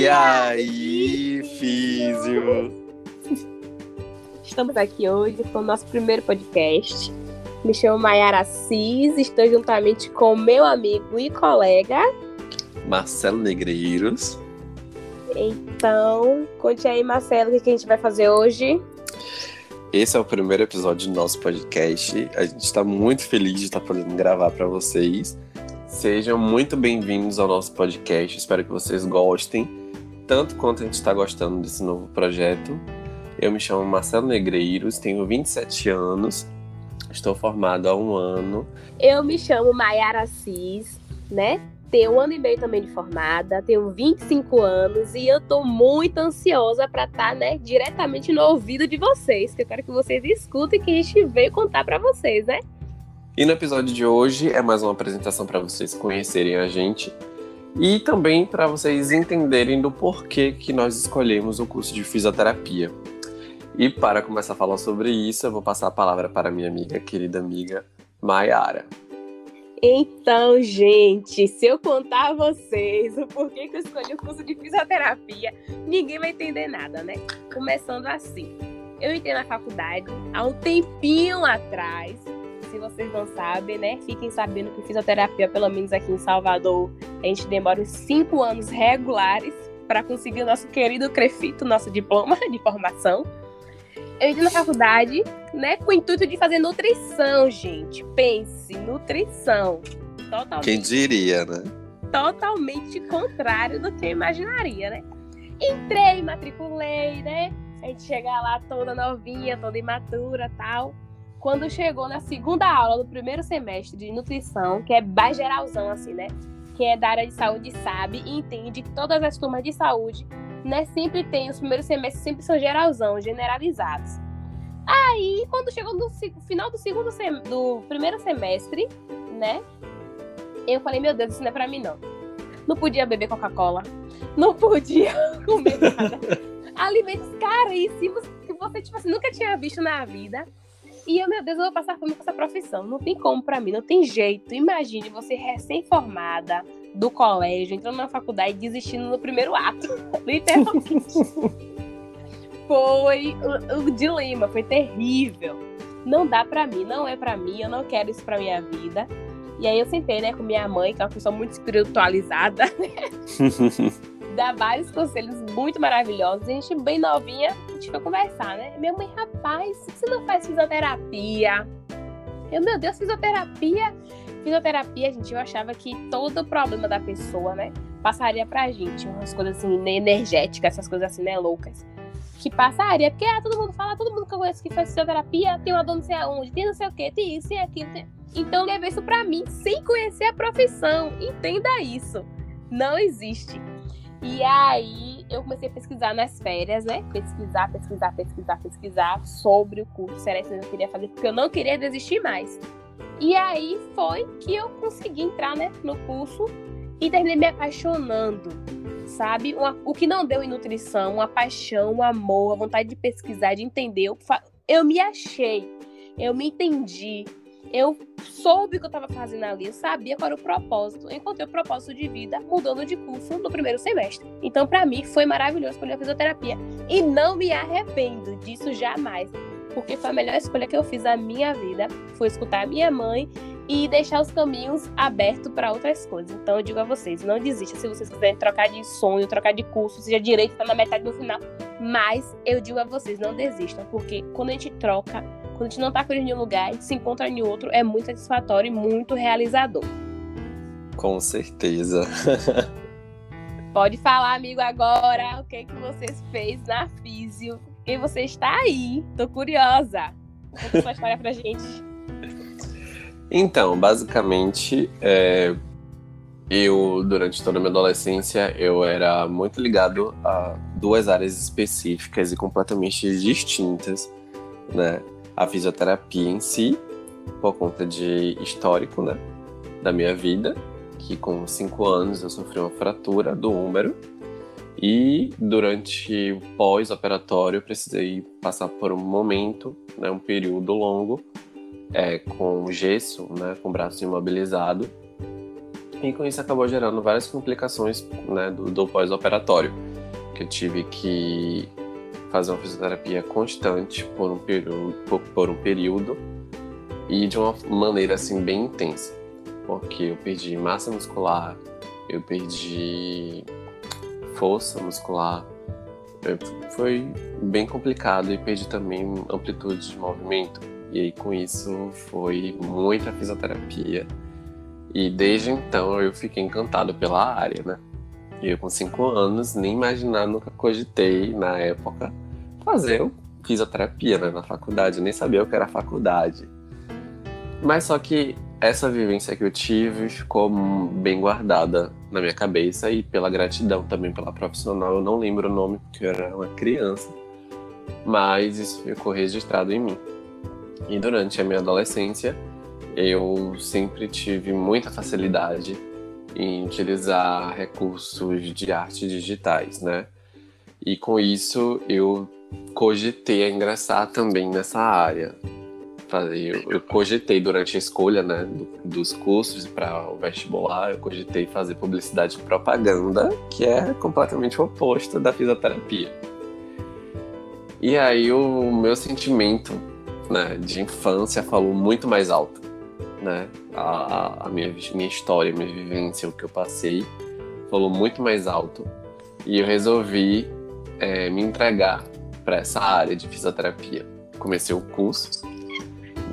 E aí, Físio? Estamos aqui hoje com o nosso primeiro podcast. Me chamo Mayara Assis, estou juntamente com meu amigo e colega Marcelo Negreiros. Então, conte aí, Marcelo, o que a gente vai fazer hoje? Esse é o primeiro episódio do nosso podcast. A gente está muito feliz de estar podendo gravar para vocês. Sejam muito bem-vindos ao nosso podcast. Espero que vocês gostem, tanto quanto a gente está gostando desse novo projeto. Eu me chamo Marcelo Negreiros, tenho 27 anos, estou formado há um ano. Eu me chamo Mayara Assis, né? Tenho um ano e meio também de formada, tenho 25 anos e eu tô muito ansiosa para estar, tá, né, diretamente no ouvido de vocês, que eu quero que vocês escutem que a gente veio contar para vocês, né? E no episódio de hoje é mais uma apresentação para vocês conhecerem a gente e também para vocês entenderem do porquê que nós escolhemos o curso de fisioterapia. E para começar a falar sobre isso, eu vou passar a palavra para minha amiga, querida amiga Maiara. Então, gente, se eu contar a vocês o porquê que eu escolhi o curso de fisioterapia, ninguém vai entender nada, né? Começando assim. Eu entrei na faculdade há um tempinho atrás. Se vocês não sabem, né? Fiquem sabendo que fisioterapia, pelo menos aqui em Salvador, a gente demora uns cinco anos regulares para conseguir o nosso querido Crefito, nosso diploma de formação. Eu entrei na faculdade, né, com o intuito de fazer nutrição, gente. Pense, nutrição. Totalmente. Quem diria, né? Totalmente contrário do que eu imaginaria, né? Entrei, matriculei, né? A gente chega lá toda novinha, toda imatura tal. Quando chegou na segunda aula do primeiro semestre de nutrição, que é mais geralzão, assim, né? Quem é da área de saúde sabe e entende que todas as turmas de saúde né, sempre tem, os primeiros semestres sempre são geralzão, generalizados. Aí, quando chegou no final do segundo sem, do primeiro semestre, né, eu falei, meu Deus, isso não é pra mim, não. Não podia beber Coca-Cola, não podia comer nada. Alimentos caríssimos que você, tipo assim, nunca tinha visto na vida. E eu, meu Deus, eu vou passar fome com essa profissão. Não tem como para mim, não tem jeito. Imagine você recém-formada, do colégio, entrando na faculdade e desistindo no primeiro ato. Literalmente. foi o, o, dilema, foi terrível. Não dá para mim, não é para mim, eu não quero isso pra minha vida. E aí eu sentei, né, com minha mãe, que é uma pessoa muito espiritualizada, né? Dá vários conselhos muito maravilhosos. A gente, bem novinha, a gente foi conversar, né? Minha mãe, rapaz, você não faz fisioterapia? Eu, meu Deus, fisioterapia? Fisioterapia, gente, eu achava que todo o problema da pessoa, né, passaria pra gente. Umas coisas assim, né, energéticas, essas coisas assim, né, loucas. Que passaria, porque ah, todo mundo fala, todo mundo que eu conheço que faz fisioterapia tem uma dor não sei aonde, tem não sei o que, tem isso e aquilo. Tem... Então, levei isso pra mim, sem conhecer a profissão. Entenda isso. Não existe. E aí, eu comecei a pesquisar nas férias, né? Pesquisar, pesquisar, pesquisar, pesquisar sobre o curso, se era isso que eu queria fazer, porque eu não queria desistir mais. E aí foi que eu consegui entrar né, no curso e terminei me apaixonando, sabe? Uma, o que não deu em nutrição, uma paixão, um amor, a vontade de pesquisar, de entender. Eu, eu me achei, eu me entendi, eu soube o que eu estava fazendo ali, eu sabia qual era o propósito. Encontrei o propósito de vida mudando de curso no primeiro semestre. Então, para mim, foi maravilhoso escolher a fisioterapia. E não me arrependo disso jamais porque foi a melhor escolha que eu fiz na minha vida, foi escutar a minha mãe e deixar os caminhos abertos para outras coisas. Então eu digo a vocês, não desista se vocês quiserem trocar de sonho, trocar de curso, seja direito está na metade do final, mas eu digo a vocês, não desistam, porque quando a gente troca, quando a gente não está feliz em um lugar, a gente se encontra em outro, é muito satisfatório e muito realizador. Com certeza. Pode falar, amigo, agora o que, que vocês fez na Físio porque você está aí. Tô curiosa. Conta sua história pra gente. Então, basicamente, é, eu, durante toda a minha adolescência, eu era muito ligado a duas áreas específicas e completamente distintas, né? A fisioterapia em si, por conta de histórico, né? Da minha vida, que com cinco anos eu sofri uma fratura do úmero e durante o pós-operatório, precisei passar por um momento, né, um período longo, é, com gesso, né, com o braço imobilizado. E com isso acabou gerando várias complicações né, do, do pós-operatório. que eu tive que fazer uma fisioterapia constante por um período, por, um período e de uma maneira assim bem intensa, porque eu perdi massa muscular, eu perdi força muscular, foi bem complicado e perdi também amplitude de movimento. E aí com isso foi muita fisioterapia. E desde então eu fiquei encantado pela área, né? E eu com cinco anos nem imaginar, nunca cogitei na época fazer fisioterapia né, na faculdade, eu nem sabia o que era faculdade. Mas só que essa vivência que eu tive ficou bem guardada na minha cabeça e pela gratidão também pela profissional. Eu não lembro o nome porque eu era uma criança, mas isso ficou registrado em mim. E durante a minha adolescência, eu sempre tive muita facilidade em utilizar recursos de arte digitais, né? E com isso eu cogitei a ingressar também nessa área. Eu, eu cogitei durante a escolha né, dos cursos para o vestibular, eu cogitei fazer publicidade e propaganda, que é completamente o oposto da fisioterapia. E aí o meu sentimento né, de infância falou muito mais alto. Né? A, a minha, minha história, minha vivência, o que eu passei, falou muito mais alto. E eu resolvi é, me entregar para essa área de fisioterapia. Comecei o curso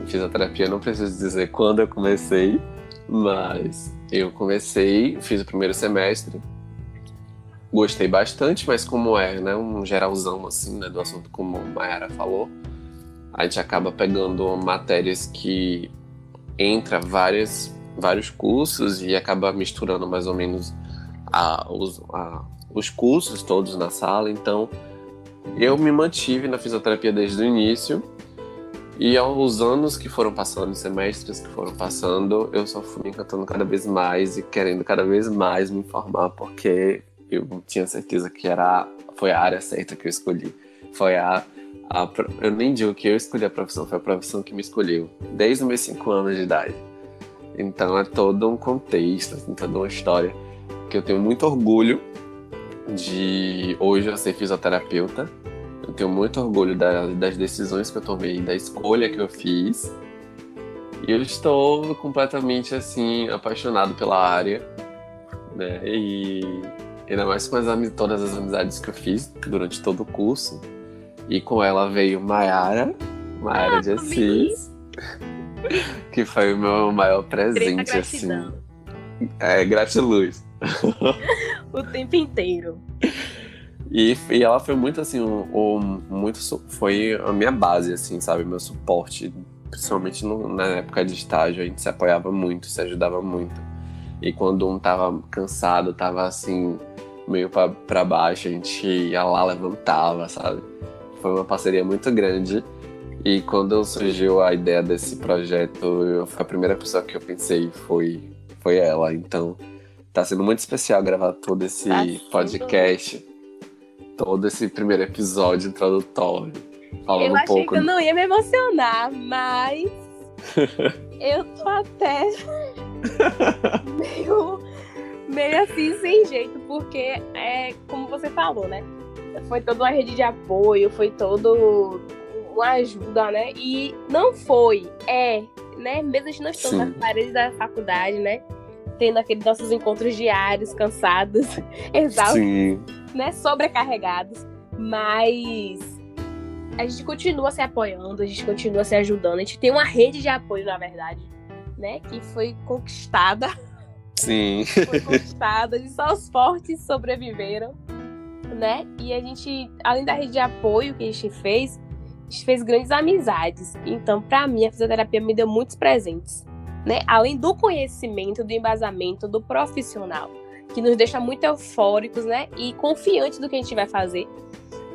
fisioterapia, não preciso dizer quando eu comecei, mas eu comecei, fiz o primeiro semestre, gostei bastante, mas como é, né, um geralzão assim, né, do assunto como a Mayara falou, a gente acaba pegando matérias que entra várias, vários cursos e acaba misturando mais ou menos a, os, a, os cursos todos na sala, então eu me mantive na fisioterapia desde o início e aos anos que foram passando, semestres que foram passando, eu só fui me encantando cada vez mais e querendo cada vez mais me informar, porque eu tinha certeza que era foi a área certa que eu escolhi. Foi a, a eu nem digo que eu escolhi a profissão, foi a profissão que me escolheu, desde os meus 5 anos de idade. Então é todo um contexto, assim, toda uma história que eu tenho muito orgulho de hoje eu ser fisioterapeuta eu tenho muito orgulho da, das decisões que eu tomei, da escolha que eu fiz. E eu estou completamente assim apaixonado pela área, né? E ainda mais com as, todas as amizades que eu fiz durante todo o curso. E com ela veio Mayara, Mayara ah, de Assis, que foi o meu maior presente, assim. É, gratiluz. o tempo inteiro. E, e ela foi muito assim, um, um, muito foi a minha base, assim, sabe? Meu suporte, principalmente no, na época de estágio, a gente se apoiava muito, se ajudava muito. E quando um tava cansado, tava assim, meio para baixo, a gente ia lá, levantava, sabe? Foi uma parceria muito grande. E quando surgiu a ideia desse projeto, a primeira pessoa que eu pensei foi, foi ela. Então, tá sendo muito especial gravar todo esse tá podcast todo esse primeiro episódio introdutório. Falando eu um pouco... que eu não ia me emocionar, mas eu tô até meio, meio assim sem jeito, porque é como você falou, né? Foi toda uma rede de apoio, foi todo uma ajuda, né? E não foi, é, né? Mesmo a gente não estando nas paredes da faculdade, né? Tendo aqueles nossos encontros diários, cansados, exaustos. Sim né, sobrecarregados, mas a gente continua se apoiando, a gente continua se ajudando, a gente tem uma rede de apoio, na verdade, né, que foi conquistada. Sim. foi conquistada e só os fortes sobreviveram, né? E a gente, além da rede de apoio que a gente fez, a gente fez grandes amizades. Então, para mim, a fisioterapia me deu muitos presentes, né? Além do conhecimento, do embasamento, do profissional que nos deixa muito eufóricos, né? E confiantes do que a gente vai fazer.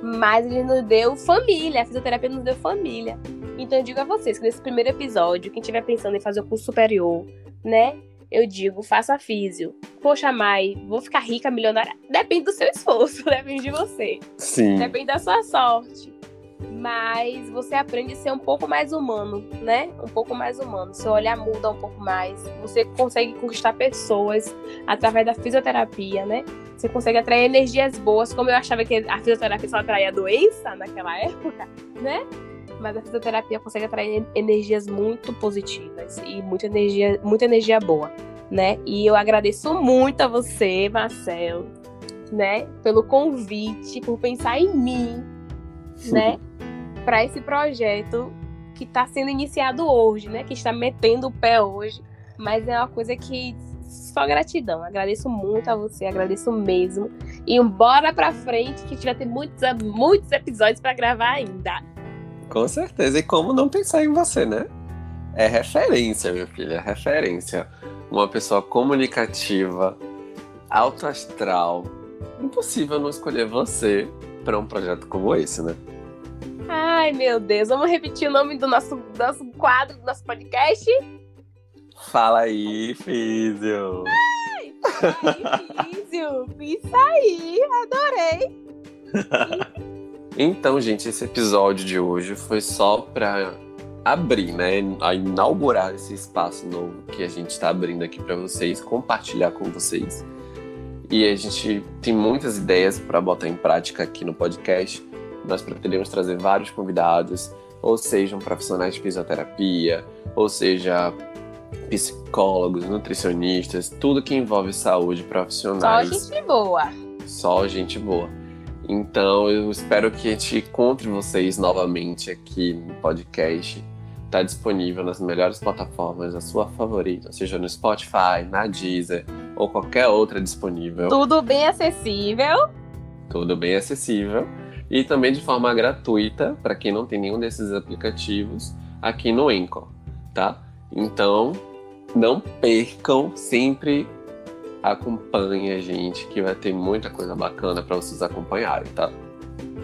Mas ele nos deu família, a fisioterapia nos deu família. Então eu digo a vocês que nesse primeiro episódio, quem estiver pensando em fazer o curso superior, né? Eu digo, faça físio. Poxa, Mai, vou ficar rica, milionária. Depende do seu esforço, depende de você. Sim. Depende da sua sorte. mas você aprende a ser um pouco mais humano, né? Um pouco mais humano. Seu olhar muda um pouco mais. Você consegue conquistar pessoas através da fisioterapia, né? Você consegue atrair energias boas, como eu achava que a fisioterapia só atraía doença naquela época, né? Mas a fisioterapia consegue atrair energias muito positivas e muita energia, muita energia boa, né? E eu agradeço muito a você, Marcelo, né, pelo convite, por pensar em mim, né, para esse projeto que está sendo iniciado hoje, né, que está metendo o pé hoje, mas é uma coisa que só gratidão. Agradeço muito a você, agradeço mesmo. E bora pra frente, que a gente vai ter muitos, muitos episódios para gravar ainda. Com certeza. E como não pensar em você, né? É referência, minha filha, é referência. Uma pessoa comunicativa, alto astral. Impossível não escolher você para um projeto como esse, né? Ai, meu Deus. Vamos repetir o nome do nosso, nosso quadro, do nosso podcast? Fala aí, Físio. Ai, fala aí, Físio. Isso aí, adorei. então, gente, esse episódio de hoje foi só para abrir, né, a inaugurar esse espaço novo que a gente está abrindo aqui para vocês, compartilhar com vocês. E a gente tem muitas ideias para botar em prática aqui no podcast. Nós pretendemos trazer vários convidados, ou sejam profissionais de fisioterapia, ou seja psicólogos, nutricionistas, tudo que envolve saúde profissionais. Só gente boa. Só gente boa. Então eu espero que a gente encontre vocês novamente aqui no podcast. Está disponível nas melhores plataformas, a sua favorita, seja no Spotify, na Deezer ou qualquer outra disponível. Tudo bem acessível. Tudo bem acessível. E também de forma gratuita, para quem não tem nenhum desses aplicativos, aqui no Anchor, tá? Então, não percam, sempre acompanhe a gente, que vai ter muita coisa bacana para vocês acompanharem, tá?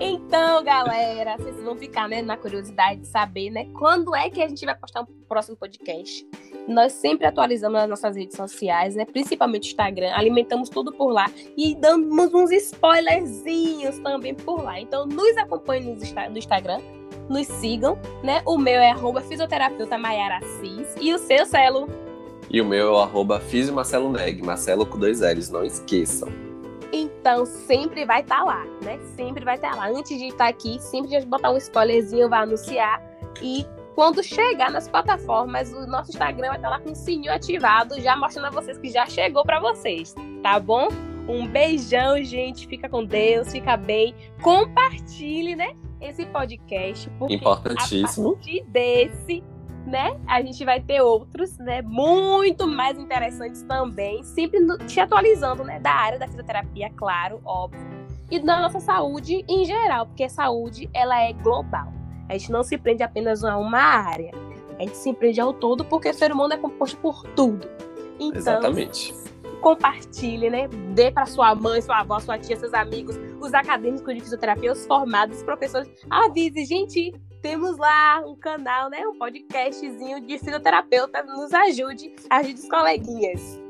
Então, galera, vocês vão ficar né, na curiosidade de saber, né, quando é que a gente vai postar um próximo podcast. Nós sempre atualizamos nas nossas redes sociais, né, principalmente o Instagram, alimentamos tudo por lá e damos uns spoilerzinhos também por lá. Então, nos acompanhem no Instagram, nos sigam, né? O meu é fisioterapeuta Maiara Assis. E o seu, Celo? E o meu é o arroba Marcelo Neg, Marcelo com dois L's, não esqueçam. Então, sempre vai estar tá lá, né? Sempre vai estar tá lá. Antes de estar tá aqui, sempre a gente botar um spoilerzinho, vai anunciar. E quando chegar nas plataformas, o nosso Instagram vai estar tá lá com o sininho ativado, já mostrando a vocês que já chegou para vocês, tá bom? Um beijão, gente. Fica com Deus, fica bem. Compartilhe, né? Esse podcast. Importantíssimo. A partir desse, né? A gente vai ter outros, né? Muito mais interessantes também. Sempre te atualizando, né? Da área da fisioterapia, claro, óbvio. E da nossa saúde em geral, porque a saúde, ela é global. A gente não se prende apenas a uma área. A gente se prende ao todo porque o ser humano é composto por tudo. Então, Exatamente compartilhe, né? Dê para sua mãe, sua avó, sua tia, seus amigos, os acadêmicos de fisioterapia, os formados, os professores. Avise, gente, temos lá um canal, né? Um podcastzinho de fisioterapeuta. Nos ajude, ajude os coleguinhas.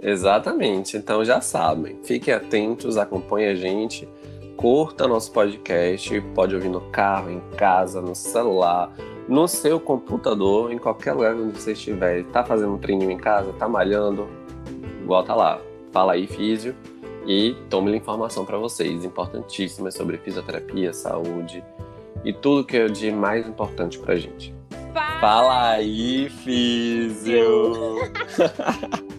Exatamente. Então já sabem. Fiquem atentos, acompanhem a gente. Curta nosso podcast. Pode ouvir no carro, em casa, no celular, no seu computador, em qualquer lugar onde você estiver. Tá fazendo um treininho em casa, tá malhando, volta lá. Fala aí, físio, e tome informação para vocês, importantíssimas sobre fisioterapia, saúde e tudo que é de mais importante pra gente. Fala, Fala aí, físio!